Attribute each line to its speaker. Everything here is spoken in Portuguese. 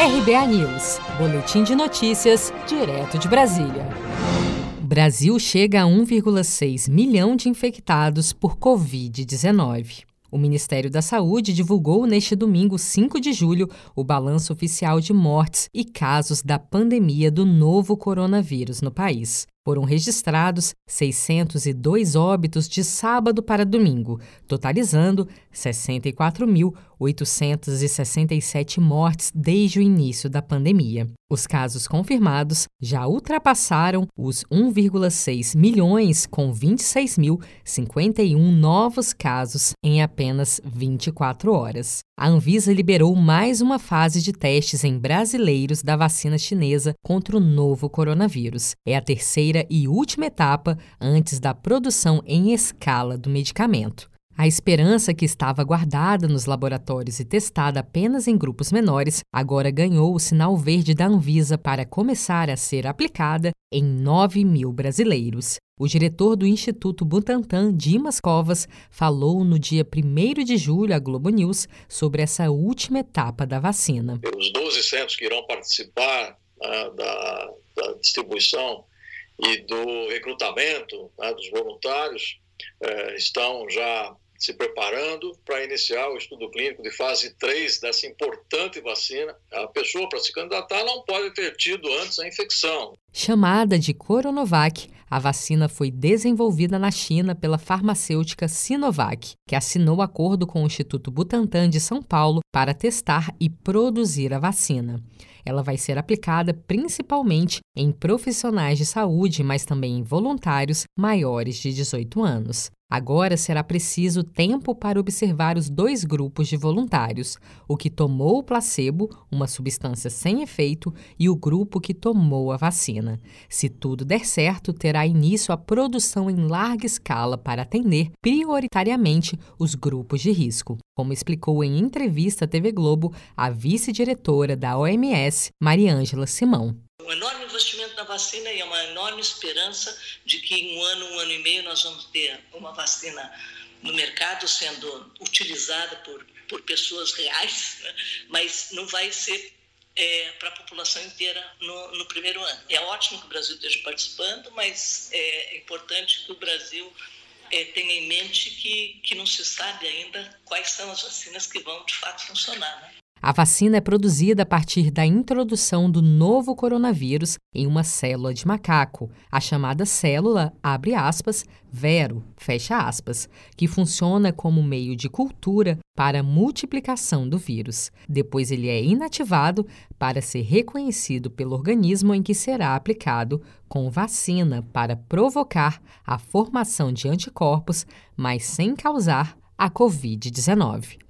Speaker 1: RBA News, Boletim de Notícias, direto de Brasília. Brasil chega a 1,6 milhão de infectados por Covid-19. O Ministério da Saúde divulgou neste domingo, 5 de julho, o balanço oficial de mortes e casos da pandemia do novo coronavírus no país. Foram registrados 602 óbitos de sábado para domingo, totalizando 64.867 mortes desde o início da pandemia. Os casos confirmados já ultrapassaram os 1,6 milhões, com 26.051 novos casos em apenas 24 horas. A Anvisa liberou mais uma fase de testes em brasileiros da vacina chinesa contra o novo coronavírus. É a terceira e última etapa antes da produção em escala do medicamento. A esperança que estava guardada nos laboratórios e testada apenas em grupos menores agora ganhou o sinal verde da Anvisa para começar a ser aplicada em 9 mil brasileiros. O diretor do Instituto Butantan, Dimas Covas, falou no dia 1 de julho à Globo News sobre essa última etapa da vacina.
Speaker 2: Os 12 centros que irão participar uh, da, da, distribuição e do recrutamento uh, dos voluntários uh, estão já se preparando para iniciar o estudo clínico de fase 3 dessa importante vacina. A pessoa, para se candidatar, não pode ter tido antes a infecção.
Speaker 1: Chamada de Coronavac, a vacina foi desenvolvida na China pela farmacêutica Sinovac, que assinou acordo com o Instituto Butantan de São Paulo para testar e produzir a vacina. Ela vai ser aplicada principalmente em profissionais de saúde, mas também em voluntários maiores de 18 anos. Agora será preciso tempo para observar os dois grupos de voluntários: o que tomou o placebo, uma substância sem efeito, e o grupo que tomou a vacina. Se tudo der certo, terá início a produção em larga escala para atender prioritariamente os grupos de risco, como explicou em entrevista à TV Globo a vice-diretora da OMS, Mariângela Simão
Speaker 3: investimento na vacina e é uma enorme esperança de que em um ano, um ano e meio, nós vamos ter uma vacina no mercado sendo utilizada por, por pessoas reais, né? mas não vai ser é, para a população inteira no, no, primeiro ano. É ótimo que o Brasil esteja participando, mas é importante que o Brasil é, tenha em mente que, que não se sabe ainda quais são as vacinas que vão de fato funcionar. Né?
Speaker 1: A vacina é produzida a partir da introdução do novo coronavírus em uma célula de macaco, a chamada célula, abre aspas, vero, fecha aspas, que funciona como meio de cultura para a multiplicação do vírus. Depois ele é inativado para ser reconhecido pelo organismo em que será aplicado com vacina para provocar a formação de anticorpos, mas sem causar a Covid-19.